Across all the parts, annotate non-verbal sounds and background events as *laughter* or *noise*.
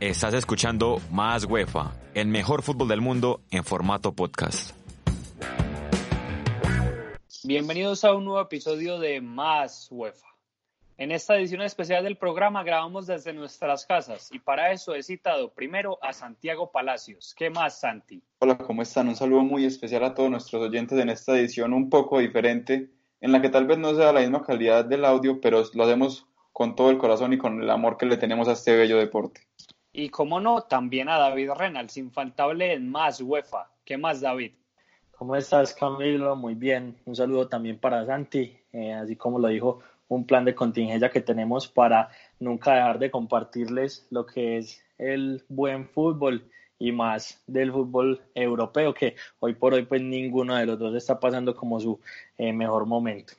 Estás escuchando Más UEFA, el mejor fútbol del mundo en formato podcast. Bienvenidos a un nuevo episodio de Más UEFA. En esta edición especial del programa grabamos desde nuestras casas y para eso he citado primero a Santiago Palacios. ¿Qué más, Santi? Hola, ¿cómo están? Un saludo muy especial a todos nuestros oyentes en esta edición un poco diferente, en la que tal vez no sea la misma calidad del audio, pero lo hacemos con todo el corazón y con el amor que le tenemos a este bello deporte. Y como no, también a David Reynolds, infaltable en más UEFA. ¿Qué más, David? ¿Cómo estás, Camilo? Muy bien. Un saludo también para Santi, eh, así como lo dijo, un plan de contingencia que tenemos para nunca dejar de compartirles lo que es el buen fútbol y más del fútbol europeo, que hoy por hoy pues ninguno de los dos está pasando como su eh, mejor momento.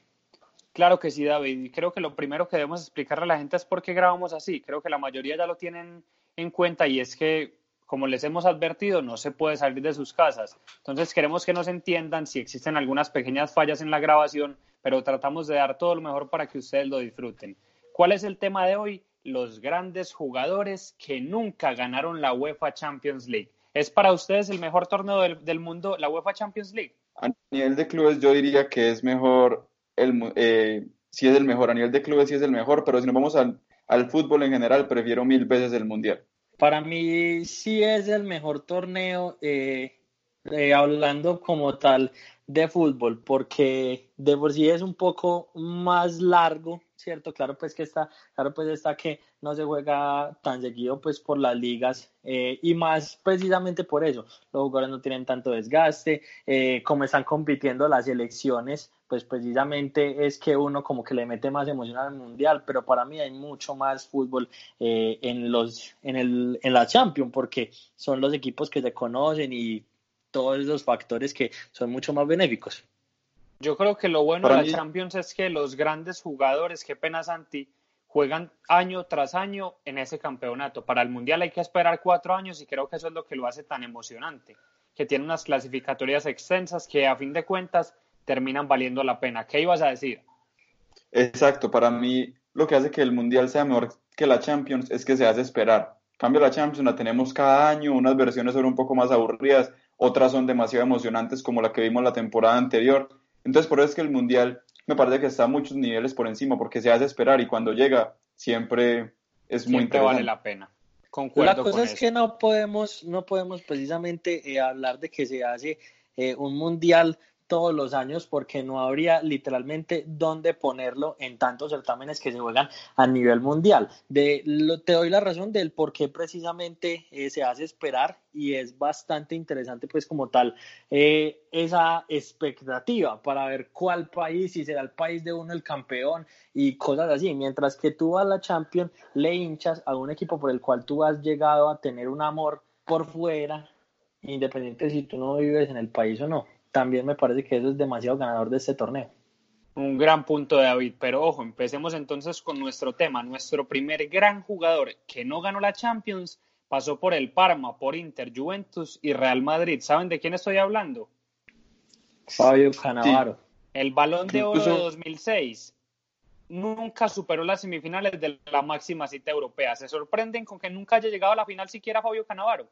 Claro que sí, David. Creo que lo primero que debemos explicarle a la gente es por qué grabamos así. Creo que la mayoría ya lo tienen en cuenta y es que, como les hemos advertido, no se puede salir de sus casas. Entonces queremos que nos entiendan si existen algunas pequeñas fallas en la grabación, pero tratamos de dar todo lo mejor para que ustedes lo disfruten. ¿Cuál es el tema de hoy? Los grandes jugadores que nunca ganaron la UEFA Champions League. ¿Es para ustedes el mejor torneo del, mundo la UEFA Champions League? A nivel de clubes yo diría que es mejor, el, eh, si es el mejor, a nivel de clubes sí es el mejor, pero si nos vamos al, al fútbol en general, prefiero mil veces el Mundial. Para mí sí es el mejor torneo, eh, eh, hablando como tal de fútbol, porque de por sí es un poco más largo, ¿cierto? Claro, pues que está, claro, pues está que no se juega tan seguido pues por las ligas eh, y más precisamente por eso. Los jugadores no tienen tanto desgaste, como están compitiendo las elecciones, pues precisamente es que uno como que le mete más emoción al mundial, pero para mí hay mucho más fútbol eh, en los en el en la Champions porque son los equipos que se conocen y todos esos factores que son mucho más benéficos. Yo creo que lo bueno de la Champions es que los grandes jugadores, qué pena Santi, juegan año tras año en ese campeonato. Para el Mundial hay que esperar cuatro años y creo que eso es lo que lo hace tan emocionante, que tiene unas clasificatorias extensas que a fin de cuentas terminan valiendo la pena. ¿Qué ibas a decir? Exacto, para mí lo que hace que el Mundial sea mejor que la Champions es que se hace esperar. En cambio, la Champions la tenemos cada año, unas versiones son un poco más aburridas, otras son demasiado emocionantes como la que vimos la temporada anterior. Entonces, por eso es que el Mundial me parece que está a muchos niveles por encima, porque se hace esperar y cuando llega siempre es muy siempre vale la pena. la cosa es que no podemos, no podemos precisamente eh, hablar de que se hace eh, un mundial todos los años porque no habría literalmente dónde ponerlo en tantos certámenes que se juegan a nivel mundial. De, te doy la razón del por qué precisamente eh, se hace esperar y es bastante interesante pues como tal eh, esa expectativa para ver cuál país, si será el país de uno el campeón y cosas así. Mientras que tú a la Champions le hinchas a un equipo por el cual tú has llegado a tener un amor por fuera, independiente si tú no vives en el país o no también me parece que eso es demasiado ganador de este torneo. Un gran punto, David. Pero ojo, empecemos entonces con nuestro tema. Nuestro primer gran jugador que no ganó la Champions pasó por el Parma, por Inter, Juventus y Real Madrid. ¿Saben de quién estoy hablando? Fabio Cannavaro. El balón de oro de 2006 nunca superó las semifinales de la máxima cita europea. ¿Se sorprenden con que nunca haya llegado a la final siquiera Fabio Cannavaro?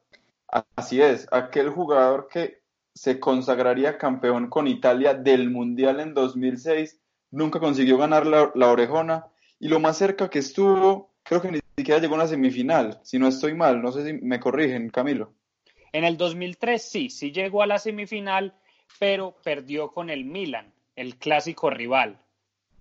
Así es, aquel jugador que se consagraría campeón con Italia del Mundial en 2006, nunca consiguió ganar la, orejona y lo más cerca que estuvo, creo que ni siquiera llegó a una semifinal, si no estoy mal, no sé si me corrigen, Camilo. En el 2003 sí, sí llegó a la semifinal, pero perdió con el Milan, el clásico rival.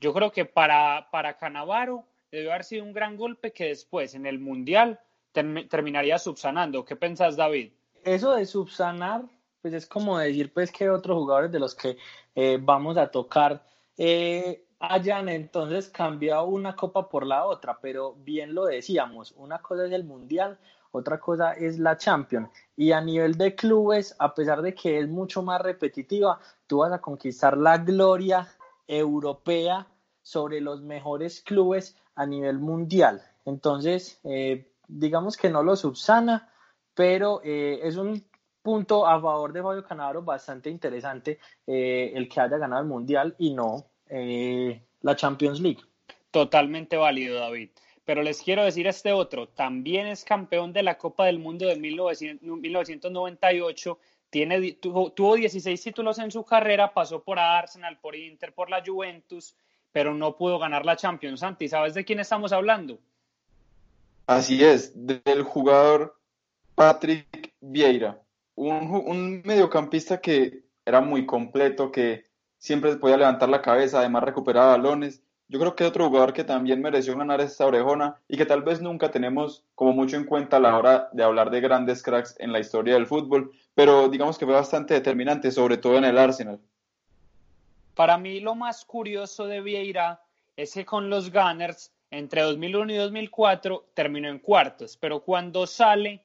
Yo creo que para, para Canavaro debió haber sido un gran golpe que después en el Mundial terminaría subsanando. ¿Qué pensás, David? Eso de subsanar pues es como decir pues que otros jugadores de los que eh, vamos a tocar eh, hayan entonces cambiado una copa por la otra, pero bien lo decíamos, una cosa es el Mundial, otra cosa es la Champions. Y a nivel de clubes, a pesar de que es mucho más repetitiva, tú vas a conquistar la gloria europea sobre los mejores clubes a nivel mundial. Entonces, eh, digamos que no lo subsana, pero es un punto a favor de Fabio Canavaro bastante interesante eh, el que haya ganado el Mundial y no eh, la Champions League. Totalmente válido, David. pero les quiero decir este otro, también es campeón de la Copa del Mundo de 1998, tiene, tuvo, tuvo 16 títulos en su carrera, pasó por Arsenal, por Inter, por la Juventus, pero no pudo ganar la Champions. Santi, ¿sabes de quién estamos hablando? Así es, del jugador Patrick Vieira, un, mediocampista que era muy completo, que siempre podía levantar la cabeza, además recuperaba balones. Yo creo que es otro jugador que también mereció ganar esta orejona y que tal vez nunca tenemos como mucho en cuenta a la hora de hablar de grandes cracks en la historia del fútbol, pero digamos que fue bastante determinante, sobre todo en el Arsenal. Para mí lo más curioso de Vieira es que con los Gunners entre 2001 y 2004 terminó en cuartos, pero cuando sale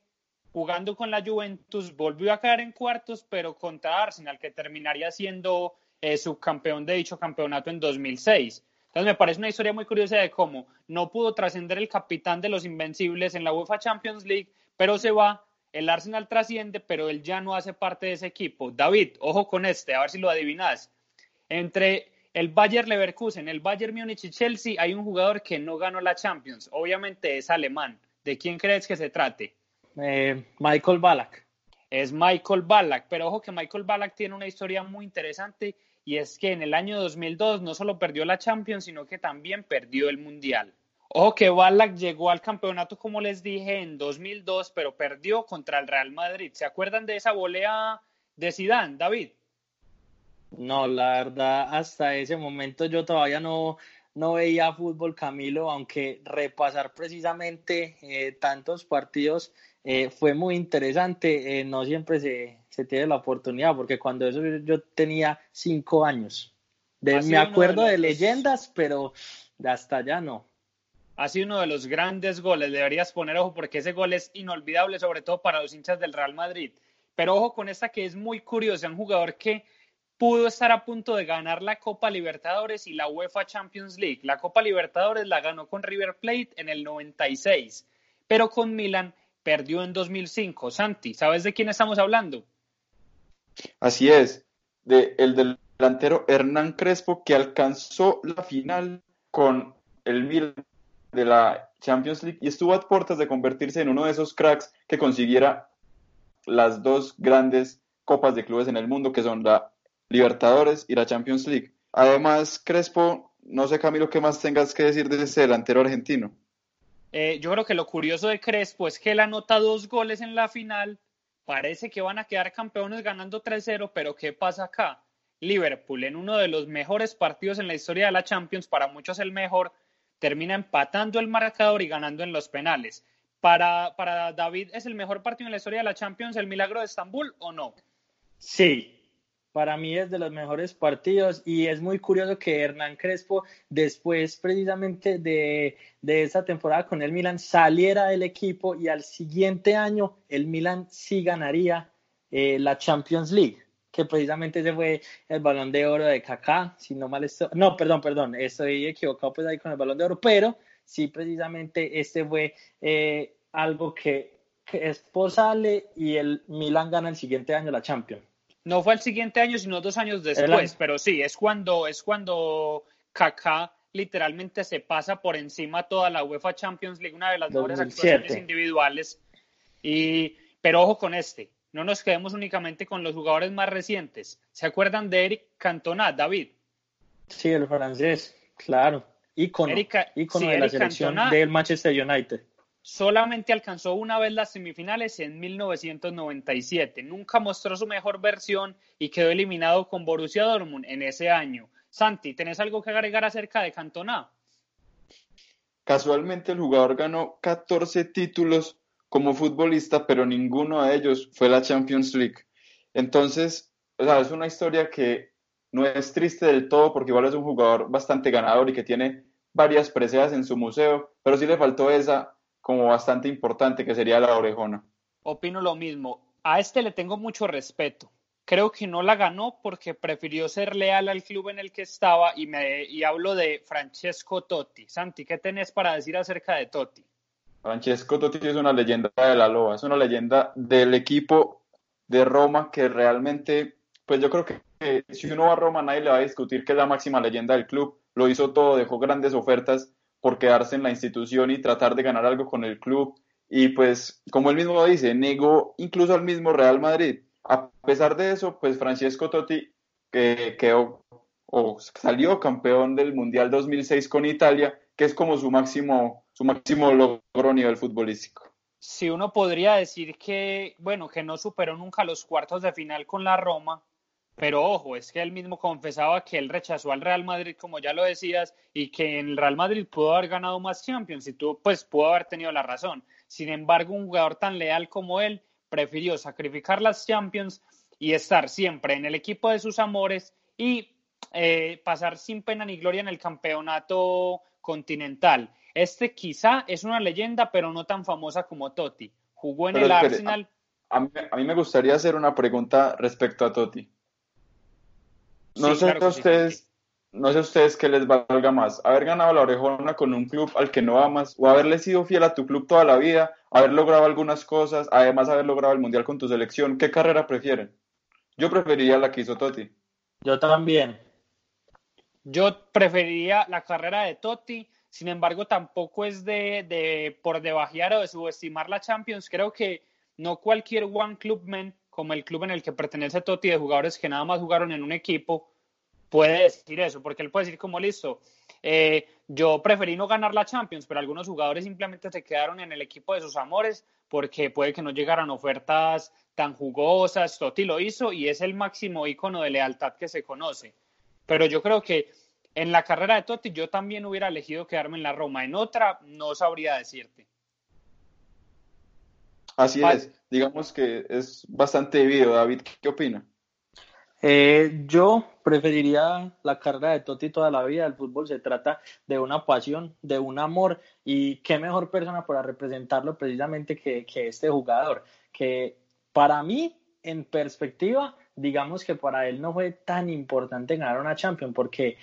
jugando con la Juventus volvió a caer en cuartos, pero contra Arsenal, que terminaría siendo eh, subcampeón de dicho campeonato en 2006. Entonces me parece una historia muy curiosa de cómo no pudo trascender el capitán de los Invencibles en la UEFA Champions League, pero se va, el Arsenal trasciende, pero él ya no hace parte de ese equipo. David, ojo con este, a ver si lo adivinas. Entre el Bayern Leverkusen, el Bayern Múnich y Chelsea hay un jugador que no ganó la Champions. Obviamente es alemán. ¿De quién crees que se trate? Eh, Michael Ballack. Es Michael Ballack, pero ojo que Michael Ballack tiene una historia muy interesante y es que en el año 2002 no solo perdió la Champions, sino que también perdió el Mundial. Ojo que Ballack llegó al campeonato, como les dije, en 2002, pero perdió contra el Real Madrid. ¿Se acuerdan de esa volea de Zidane, David? No, la verdad, hasta ese momento yo todavía no, no veía fútbol, Camilo, aunque repasar precisamente eh, tantos partidos eh, fue muy interesante. Eh, no siempre se, se, tiene la oportunidad, porque cuando eso yo tenía cinco años. me acuerdo de, leyendas, pero hasta allá no. Ha sido uno de los grandes goles, deberías poner ojo porque ese gol es inolvidable, sobre todo para los hinchas del Real Madrid. Pero ojo con esta que es muy curiosa, un jugador que pudo estar a punto de ganar la Copa Libertadores y la UEFA Champions League. La Copa Libertadores la ganó con River Plate en el 96, pero con Milan perdió en 2005. Santi, ¿sabes de quién estamos hablando? Así es, de el delantero Hernán Crespo que alcanzó la final con el Milan de la Champions League y estuvo a puertas de convertirse en uno de esos cracks que consiguiera las dos grandes copas de clubes en el mundo, que son la Libertadores y la Champions League. Además, Crespo, no sé Camilo, ¿qué más tengas que decir de ese delantero argentino? Eh, yo creo que lo curioso de Crespo es que él anota dos goles en la final, parece que van a quedar campeones ganando 3-0, pero ¿qué pasa acá? Liverpool, en uno de los mejores partidos en la historia de la Champions, para muchos el mejor, termina empatando el marcador y ganando en los penales. Para, para David, ¿es el mejor partido en la historia de la Champions el milagro de Estambul o no? Sí, para mí es de los mejores partidos y es muy curioso que Hernán Crespo, después precisamente de, esa temporada con el Milan, saliera del equipo y al siguiente año el Milan sí ganaría eh, la Champions League, que precisamente ese fue el balón de oro de Kaká, si no mal estoy, no, perdón, perdón, estoy equivocado pues ahí con el balón de oro, pero sí precisamente este fue eh, algo que Crespo sale y el Milan gana el siguiente año la Champions. No fue el siguiente año, sino dos años después, pero sí, es cuando, es cuando Kaká literalmente se pasa por encima toda la UEFA Champions League, una de las mejores actuaciones individuales. Y, pero ojo con este, no nos quedemos únicamente con los jugadores más recientes. ¿Se acuerdan de Eric Cantona, David? Sí, el francés, claro. Ícono, ícono de la selección del Manchester United solamente alcanzó una vez las semifinales en 1997. Nunca mostró su mejor versión y quedó eliminado con Borussia Dortmund en ese año. Santi, ¿tenés algo que agregar acerca de Cantona? Casualmente el jugador ganó 14 títulos como futbolista, pero ninguno de ellos fue la Champions League. Entonces, es una historia que no es triste del todo porque igual es un jugador bastante ganador y que tiene varias preseas en su museo, pero sí le faltó esa como bastante importante, que sería la orejona. Opino lo mismo. A este le tengo mucho respeto. Creo que no la ganó porque prefirió ser leal al club en el que estaba y, me, y hablo de Francesco Totti. Santi, ¿qué tenés para decir acerca de Totti? Francesco Totti es una leyenda de la Loa, es una leyenda del equipo de Roma que realmente, pues yo creo que, si uno va a Roma nadie le va a discutir que es la máxima leyenda del club, lo hizo todo, dejó grandes ofertas por quedarse en la institución y tratar de ganar algo con el club. Y pues, como él mismo dice, negó incluso al mismo Real Madrid. A pesar de eso, pues Francesco Totti que quedó o salió campeón del Mundial 2006 con Italia, que es como su máximo, su máximo logro a nivel futbolístico. Sí, uno podría decir que, bueno, que no superó nunca los cuartos de final con la Roma, pero ojo, es que él mismo confesaba que él rechazó al Real Madrid, como ya lo decías, y que en el Real Madrid pudo haber ganado más Champions y tú, pues, pudo haber tenido la razón. Sin embargo, un jugador tan leal como él prefirió sacrificar las Champions y estar siempre en el equipo de sus amores y eh, pasar sin pena ni gloria en el campeonato continental. Este quizá es una leyenda, pero no tan famosa como Totti. Jugó en el Arsenal. A, mí, me gustaría hacer una pregunta respecto a Totti. No sé a ustedes, no sé a ustedes qué les valga más, haber ganado la orejona con un club al que no amas o haberle sido fiel a tu club toda la vida, haber logrado algunas cosas, además haber logrado el mundial con tu selección. ¿Qué carrera prefieren? Yo preferiría la que hizo Totti. Yo también. Yo preferiría la carrera de Totti, sin embargo, tampoco es de, de por debajear o de subestimar la Champions. Creo que no cualquier One Club Man, como el club en el que pertenece Totti, de jugadores que nada más jugaron en un equipo, puede decir eso, porque él puede decir como listo, eh, yo preferí no ganar la Champions, pero algunos jugadores simplemente se quedaron en el equipo de sus amores porque puede que no llegaran ofertas tan jugosas, Totti lo hizo y es el máximo icono de lealtad que se conoce. Pero yo creo que en la carrera de Totti yo también hubiera elegido quedarme en la Roma, en otra no sabría decirte. Así es, digamos que es bastante debido. David, ¿qué opina? Eh, yo preferiría la carrera de Totti toda la vida. El fútbol se trata de una pasión, de un amor y qué mejor persona para representarlo precisamente que, que este jugador, que para mí, en perspectiva, digamos que para él no fue tan importante ganar una Champions, porque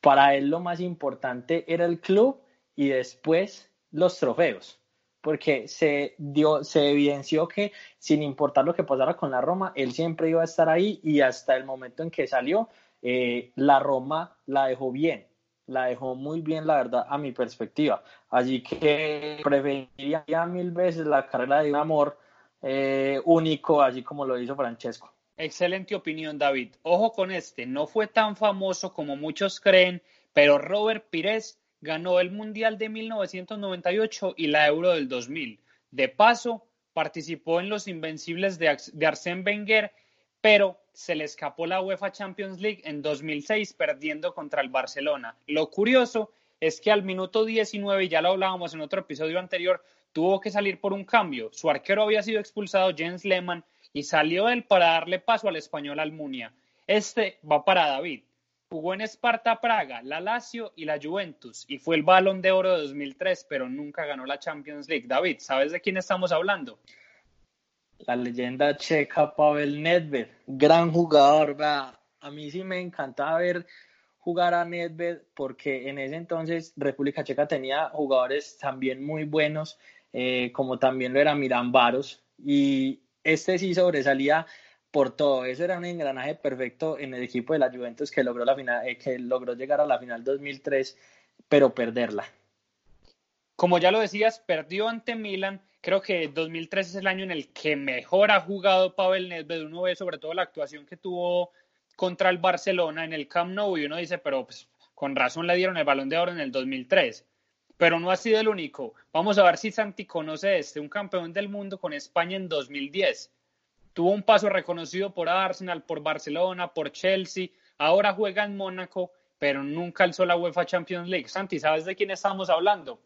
para él lo más importante era el club y después los trofeos, porque se dio, se evidenció que sin importar lo que pasara con la Roma, él siempre iba a estar ahí y hasta el momento en que salió, eh, la Roma la dejó bien, la dejó muy bien, la verdad, a mi perspectiva. Así que preferiría mil veces la carrera de un amor eh, único, así como lo hizo Francesco. Excelente opinión, David. Ojo con este, no fue tan famoso como muchos creen, pero Robert Pires ganó el Mundial de 1998 y la Euro del 2000. De paso, participó en los Invencibles de, de Wenger, pero se le escapó la UEFA Champions League en 2006 perdiendo contra el Barcelona. Lo curioso es que al minuto 19, ya lo hablábamos en otro episodio anterior, tuvo que salir por un cambio. Su arquero había sido expulsado, Jens Lehmann, y salió él para darle paso al español Almunia. Este va para David. Jugó en Esparta Praga, la Lazio y la Juventus y fue el balón de oro de 2003, pero nunca ganó la Champions League. David, ¿sabes de quién estamos hablando? La leyenda checa Pavel Nedved, gran jugador. A mí sí me encantaba ver jugar a Nedved porque en ese entonces República Checa tenía jugadores también muy buenos eh, como también lo era Miran Varos, y este sí sobresalía por todo. Eso era un engranaje perfecto en el equipo de la Juventus que logró, la final, eh, que logró llegar a la final 2003, pero perderla. Como ya lo decías, perdió ante Milan. Creo que 2003 es el año en el que mejor ha jugado Pavel Nedved. Uno ve sobre todo la actuación que tuvo contra el Barcelona en el Camp Nou y uno dice, pero pues, con razón le dieron el balón de oro en el 2003 pero no ha sido el único. Vamos a ver si Santi conoce este, un campeón del mundo con España en 2010. Tuvo un paso reconocido por Arsenal, por Barcelona, por Chelsea, ahora juega en Mónaco, pero nunca alzó la UEFA Champions League. Santi, ¿sabes de quién estamos hablando?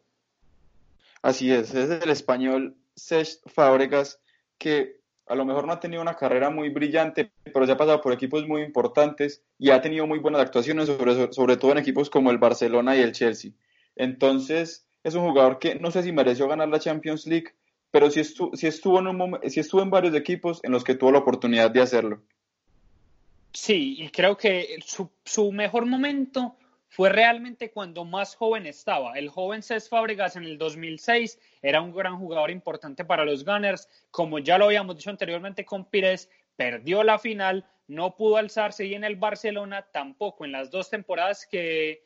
Así es, es el español Cesc Fábregas, que a lo mejor no ha tenido una carrera muy brillante, pero se ha pasado por equipos muy importantes y ha tenido muy buenas actuaciones, sobre, sobre todo en equipos como el Barcelona y el Chelsea. Entonces, es un jugador que no sé si mereció ganar la Champions League, pero sí estuvo, en, varios equipos en los que tuvo la oportunidad de hacerlo. Sí, y creo que su, mejor momento fue realmente cuando más joven estaba. El joven Cés Fábregas en el 2006 era un gran jugador importante para los Gunners. Como ya lo habíamos dicho anteriormente con Pires, perdió la final, no pudo alzarse y en el Barcelona tampoco. En las dos temporadas que,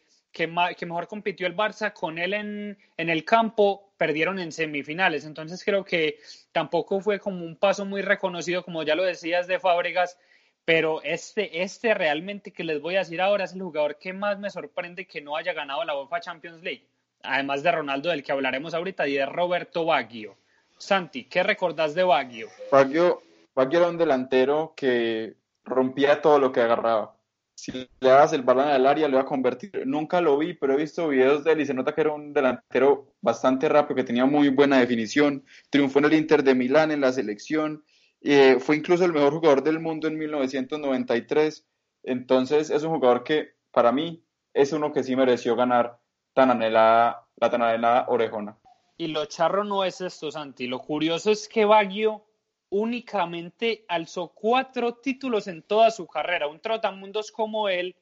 mejor compitió el Barça, con él en, el campo, perdieron en semifinales. Entonces creo que tampoco fue como un paso muy reconocido, como ya lo decías, de Fábregas, pero este, este realmente que les voy a decir ahora es el jugador que más me sorprende que no haya ganado la UEFA Champions League, además de Ronaldo, del que hablaremos ahorita, y de Roberto Baggio. Santi, ¿qué recordás de Baggio? Baggio, Baggio era un delantero que rompía todo lo que agarraba si le das el balón al área, lo va a convertir. Nunca lo vi, pero he visto videos de él y se nota que era un delantero bastante rápido, que tenía muy buena definición. Triunfó en el Inter de Milán en la selección. Eh, fue incluso el mejor jugador del mundo en 1993. Entonces es un jugador que para mí es uno que sí mereció ganar tan anhelada, la tan anhelada orejona. Y lo charro no es esto, Santi. Lo curioso es que Baggio únicamente alzó cuatro títulos en toda su carrera. Un trotamundos como él,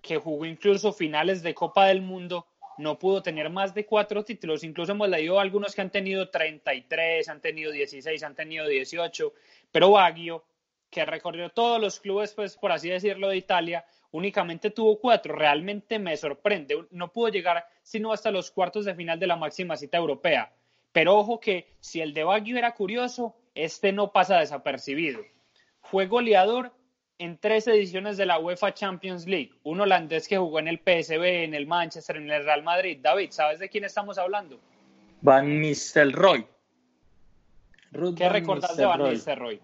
que jugó incluso finales de Copa del Mundo, no pudo tener más de cuatro títulos. Incluso hemos leído algunos que han tenido 33, han tenido 16, han tenido 18. Pero Baggio, que recorrió todos los clubes, pues por así decirlo, de Italia, únicamente tuvo cuatro. Realmente me sorprende. No pudo llegar sino hasta los cuartos de final de la máxima cita europea. Pero ojo que si el de Baggio era curioso, este no pasa desapercibido. Fue goleador en tres ediciones de la UEFA Champions League. Un holandés que jugó en el PSV, en el Manchester, en el Real Madrid. David, ¿sabes de quién estamos hablando? Van Nistelrooy. ¿Qué recordás de Van Nistelrooy?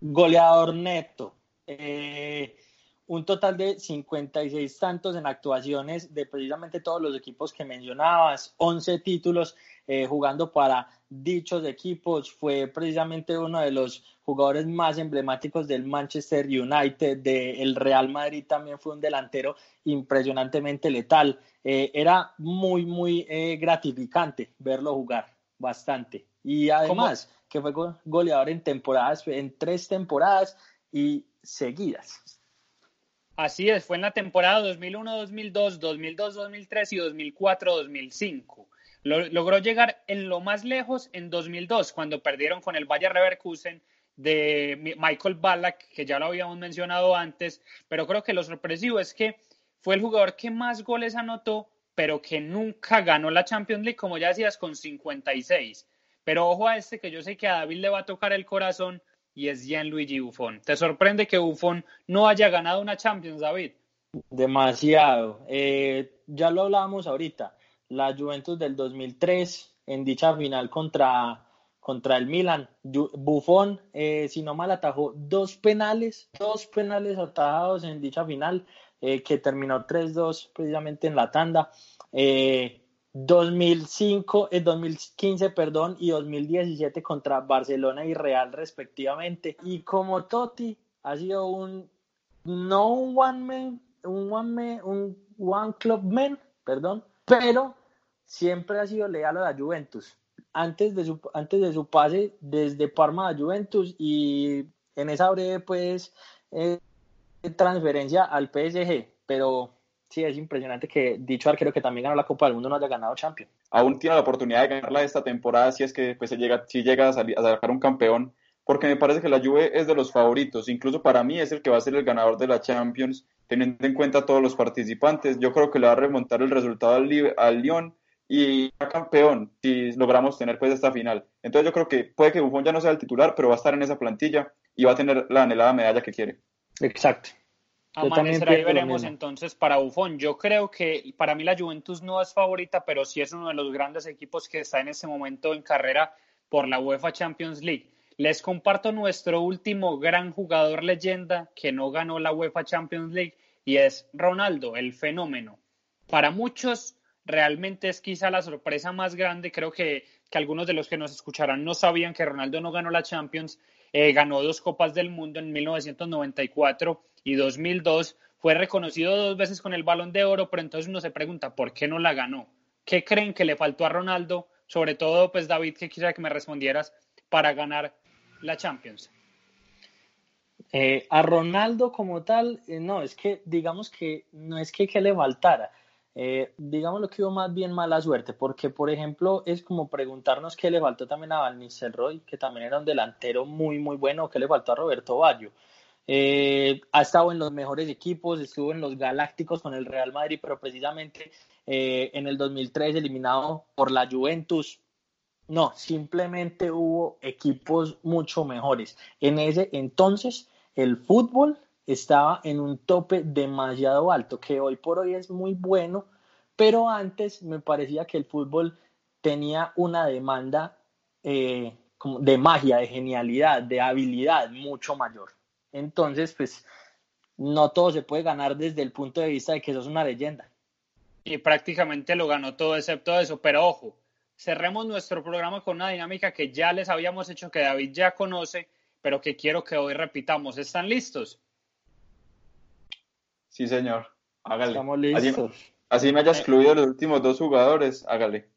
Goleador neto. Eh, un total de 56 tantos en actuaciones de precisamente todos los equipos que mencionabas, 11 títulos eh, jugando para dichos equipos, fue precisamente uno de los jugadores más emblemáticos del Manchester United, del Real Madrid también fue un delantero impresionantemente letal, eh, era muy, muy eh, gratificante verlo jugar, bastante. Y además que fue goleador en temporadas, en tres temporadas y seguidas. Así es, fue en la temporada 2001-2002, 2002-2003 y 2004-2005. Logró llegar en lo más lejos en 2002, cuando perdieron con el Bayer Leverkusen de Michael Ballack, que ya lo habíamos mencionado antes, pero creo que lo sorpresivo es que fue el jugador que más goles anotó, pero que nunca ganó la Champions League, como ya decías, con 56. Pero ojo a este que yo sé que a David le va a tocar el corazón, y es Gianluigi Buffon. ¿Te sorprende que Buffon no haya ganado una Champions, David? Demasiado. Eh, ya lo hablábamos ahorita. La Juventus del 2003 en dicha final contra, contra el Milan. Buffon, eh, si no mal, atajó dos penales, dos penales atajados en dicha final, eh, que terminó 3-2 precisamente en la tanda. 2005, el 2015, perdón, y 2017 contra Barcelona y Real respectivamente. Y como Totti ha sido un no un one man, un one man, un one club man, perdón, pero siempre ha sido leal a la Juventus. Antes de su, antes de su pase desde Parma a Juventus y en esa breve pues eh, transferencia al PSG, pero sí, es impresionante que dicho arquero que también ganó la Copa del Mundo no haya ganado Champions. Aún tiene la oportunidad de ganarla esta temporada si es que pues, se llega, si llega a, salir, a sacar un campeón, porque me parece que la Juve es de los favoritos, incluso para mí es el que va a ser el ganador de la Champions, teniendo en cuenta todos los participantes. Yo creo que le va a remontar el resultado al, al Lyon y a campeón si logramos tener pues esta final. Entonces yo creo que puede que Buffon ya no sea el titular, pero va a estar en esa plantilla y va a tener la anhelada medalla que quiere. Exacto. Amanecer ahí veremos entonces para Buffon. Yo creo que para mí la Juventus no es favorita, pero sí es uno de los grandes equipos que está en ese momento en carrera por la UEFA Champions League. Les comparto nuestro último gran jugador leyenda que no ganó la UEFA Champions League y es Ronaldo, el fenómeno. Para muchos realmente es quizá la sorpresa más grande. Creo que, que algunos de los que nos escucharán no sabían que Ronaldo no ganó la Champions. Eh, ganó dos Copas del Mundo en 1994 y 2002, fue reconocido dos veces con el balón de oro, pero entonces uno se pregunta, ¿por qué no la ganó? ¿Qué creen que le faltó a Ronaldo? Sobre todo, pues David, que quisiera que me respondieras para ganar la Champions. Eh, a Ronaldo como tal, eh, no, es que digamos que no es que, le faltara, eh, digamos lo que hubo más bien mala suerte, porque por ejemplo es como preguntarnos qué le faltó también a Van Nistelrooy, que también era un delantero muy muy bueno, qué le faltó a Roberto Baggio. Eh, ha estado en los mejores equipos, estuvo en los Galácticos con el Real Madrid, pero precisamente eh, en el 2003 eliminado por la Juventus. No, simplemente hubo equipos mucho mejores. En ese entonces el fútbol estaba en un tope demasiado alto, que hoy por hoy es muy bueno, pero antes me parecía que el fútbol tenía una demanda eh, de magia, de genialidad, de habilidad mucho mayor. Entonces, pues, no todo se puede ganar desde el punto de vista de que eso es una leyenda. Y prácticamente lo ganó todo excepto eso, pero ojo, cerremos nuestro programa con una dinámica que ya les habíamos hecho, que David ya conoce, pero que quiero que hoy repitamos. ¿Están listos? Sí, señor. Hágale. Estamos listos. Así, me haya excluido los últimos dos jugadores, hágale.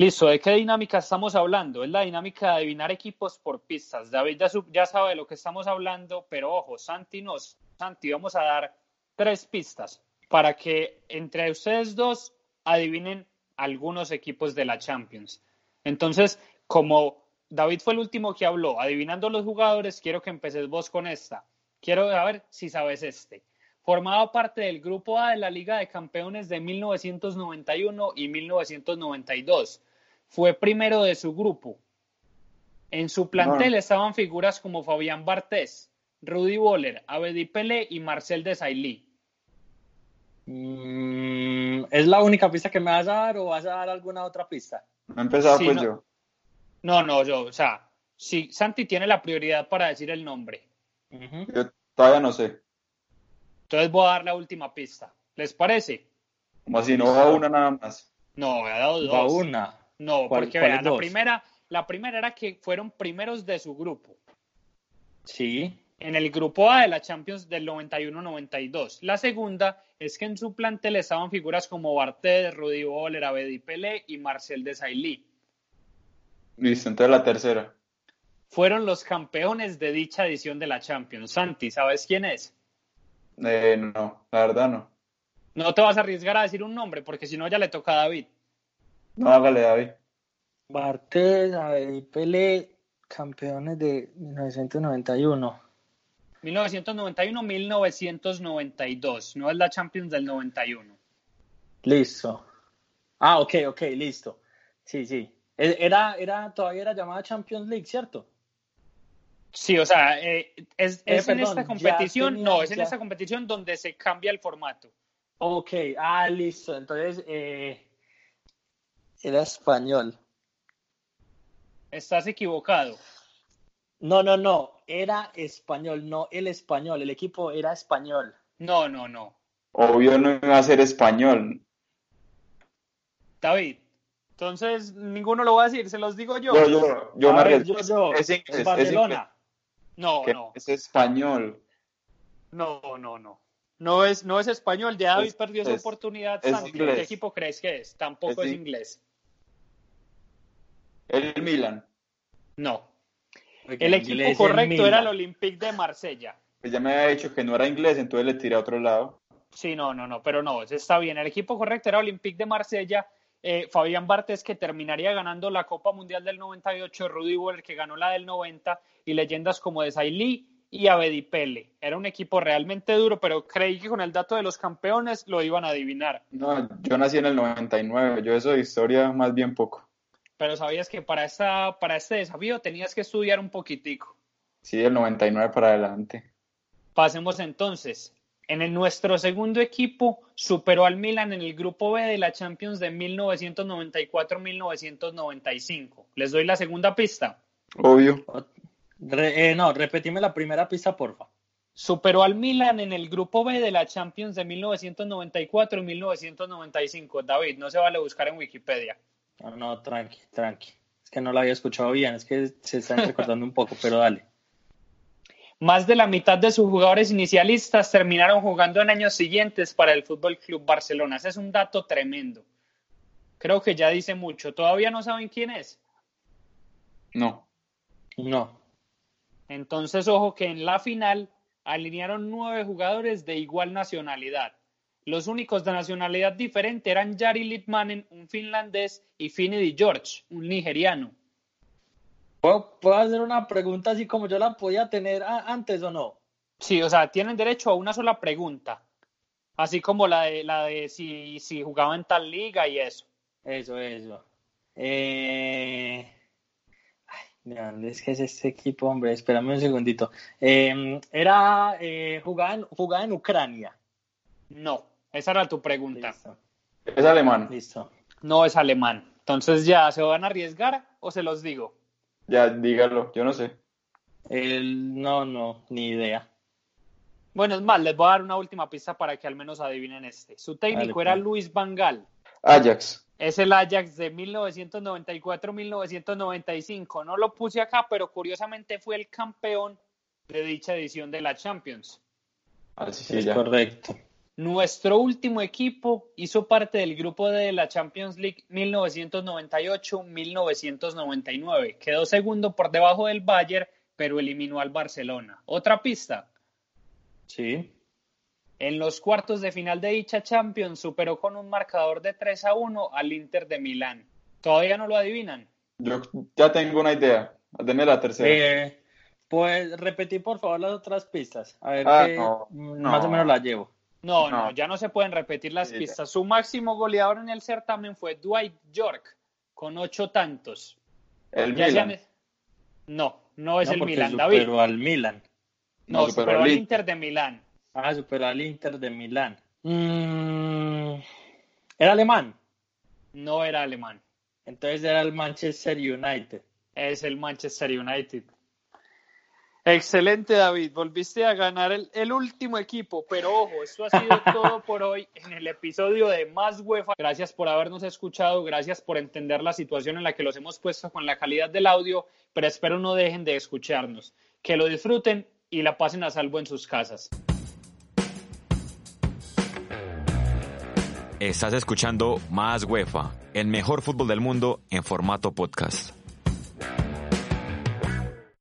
Listo, ¿de qué dinámica estamos hablando? Es la dinámica de adivinar equipos por pistas. David ya, sabe de lo que estamos hablando, pero ojo, Santi nos, Santi, vamos a dar tres pistas para que entre ustedes dos adivinen algunos equipos de la Champions. Entonces, como David fue el último que habló, adivinando los jugadores, quiero que empeces vos con esta. Quiero ver si sabes este. Formaba parte del Grupo A de la Liga de Campeones de 1991 y 1992 fue primero de su grupo. En su plantel estaban figuras como Fabián Bartés, Rudy Boller, Abedi Pelé y Marcel Desailly. Mm, ¿Es la única pista que me vas a dar o vas a dar alguna otra pista? Ha empezado pues no, yo. No, no, yo, o sea, sí, Santi tiene la prioridad para decir el nombre. Yo todavía no sé. Entonces voy a dar la última pista. ¿Les parece? Como así, no va una nada más. No, he dado dos. Va una. No, porque vean, la primera, la primera era que fueron primeros de su grupo. Sí. En el grupo A de la Champions del 91-92. La segunda es que en su plantel estaban figuras como Bartet, Rudy Boller, Abedi Pelé y Marcel Desailly. Listo, entonces la tercera. Fueron los campeones de dicha edición de la Champions. Santi, ¿sabes quién es? Eh, no, la verdad no. No te vas a arriesgar a decir un nombre, porque si no ya le toca a David. No, hágale, David. Bartés, David Pelé, campeones de 1991. 1991-1992, no es la Champions del 91. Listo. Ah, ok, ok, listo. Sí, sí. E, era, era, todavía era llamada Champions League, ¿cierto? Sí, o sea, eh, es, eh, en esta competición, no, es en esta competición donde se cambia el formato. Ok, ah, listo. Entonces, eh, era español. Estás equivocado. No, no, no. Era español, no el español. El equipo era español. No, no, no. Obvio no iba a ser español. David. Entonces, ninguno lo va a decir, se los digo yo. Yo, yo, yo me ver, yo, yo. Es, es Barcelona. no, no. Es español. No, no, no. No es, no es español, ya David perdió su oportunidad. Santi, ¿qué equipo crees que es? Tampoco es inglés. El Milan. No. el equipo correcto era el Olympique de Marsella. Pues ya me había dicho que no era inglés, entonces le tiré a otro lado. Sí, no, no, no, pero no, está bien. El equipo correcto era Olympique de Marsella. Eh, Fabián Bartes que terminaría ganando la Copa Mundial del 98, Rudy Boller que ganó la del 90 y leyendas como de Sailly y Abedi Pele. Era un equipo realmente duro, pero creí que con el dato de los campeones lo iban a adivinar. No, yo nací en el 99, yo eso de historia más bien poco pero sabías que para, esta, para este desafío tenías que estudiar un poquitico. Sí, del 99 para adelante. Pasemos entonces. En el, nuestro segundo equipo superó al Milan en el grupo B de la Champions de 1994-1995. Les doy la segunda pista. Obvio. Eh, no, repetime la primera pista, porfa. Superó al Milan en el grupo B de la Champions de 1994-1995. David, no se vale buscar en Wikipedia. No, no, tranqui, tranqui. Es que no lo había escuchado bien, es que se está recordando un poco, pero dale. Más de la mitad de sus jugadores inicialistas terminaron jugando en años siguientes para el Fútbol Club Barcelona. Ese es un dato tremendo. Creo que ya dice mucho. ¿Todavía no saben quién es? No. No. Entonces, ojo que en la final alinearon nueve jugadores de igual nacionalidad. Los únicos de nacionalidad diferente eran Jari Litmanen, un finlandés, y Finidi George, un nigeriano. ¿Puedo, hacer una pregunta así como yo la podía tener antes o no? Sí, o sea, tienen derecho a una sola pregunta. Así como la de, la de si, si jugaba en tal liga y eso. Eso, eso. Eh... Ay, es que es este equipo, hombre? Espérame un segundito. Eh, era, eh, jugaba, en, jugaba en Ucrania. No, esa era tu pregunta. Es alemán. Listo. No es alemán. Entonces ya, ¿se van a arriesgar o se los digo? Ya, dígalo, yo no sé. El, no, no, ni idea. Bueno, es más, les voy a dar una última pista para que al menos adivinen este. Su técnico Dale, era pues. Luis Van Gaal. Ajax. Es el Ajax de 1994-1995. No lo puse acá, pero curiosamente fue el campeón de dicha edición de la Champions. Así sí, es ya. correcto. Nuestro último equipo hizo parte del grupo de la Champions League 1998-1999. Quedó segundo por debajo del Bayern, pero eliminó al Barcelona. Otra pista. Sí. En los cuartos de final de dicha Champions superó con un marcador de 3 a 1 al Inter de Milán. ¿Todavía no lo adivinan? Yo ya tengo una idea. Denme la tercera. Eh, pues repetí por favor las otras pistas. A ver Ah, que no, más o menos las llevo. No, no, No. ya no se pueden repetir las Sí, ya. pistas. Su máximo goleador en el certamen fue Dwight York, con ocho tantos. el Ya Milan. han- No, no es No, el Milan, David. superó al Milan. No, No, superó superó al al Inter. Inter de Milán. Ah, superó al Inter de Milán. Mm, era alemán. No era alemán. Entonces era el Manchester United. Es el Manchester United. Excelente, David. Volviste a ganar el, el último equipo, pero ojo, esto ha sido *laughs* todo por hoy en el episodio de Más UEFA. Gracias por habernos escuchado, gracias por entender la situación en la que los hemos puesto con la calidad del audio, pero espero no dejen de escucharnos. Que lo disfruten y la pasen a salvo en sus casas. Estás escuchando Más UEFA, el mejor fútbol del mundo en formato podcast.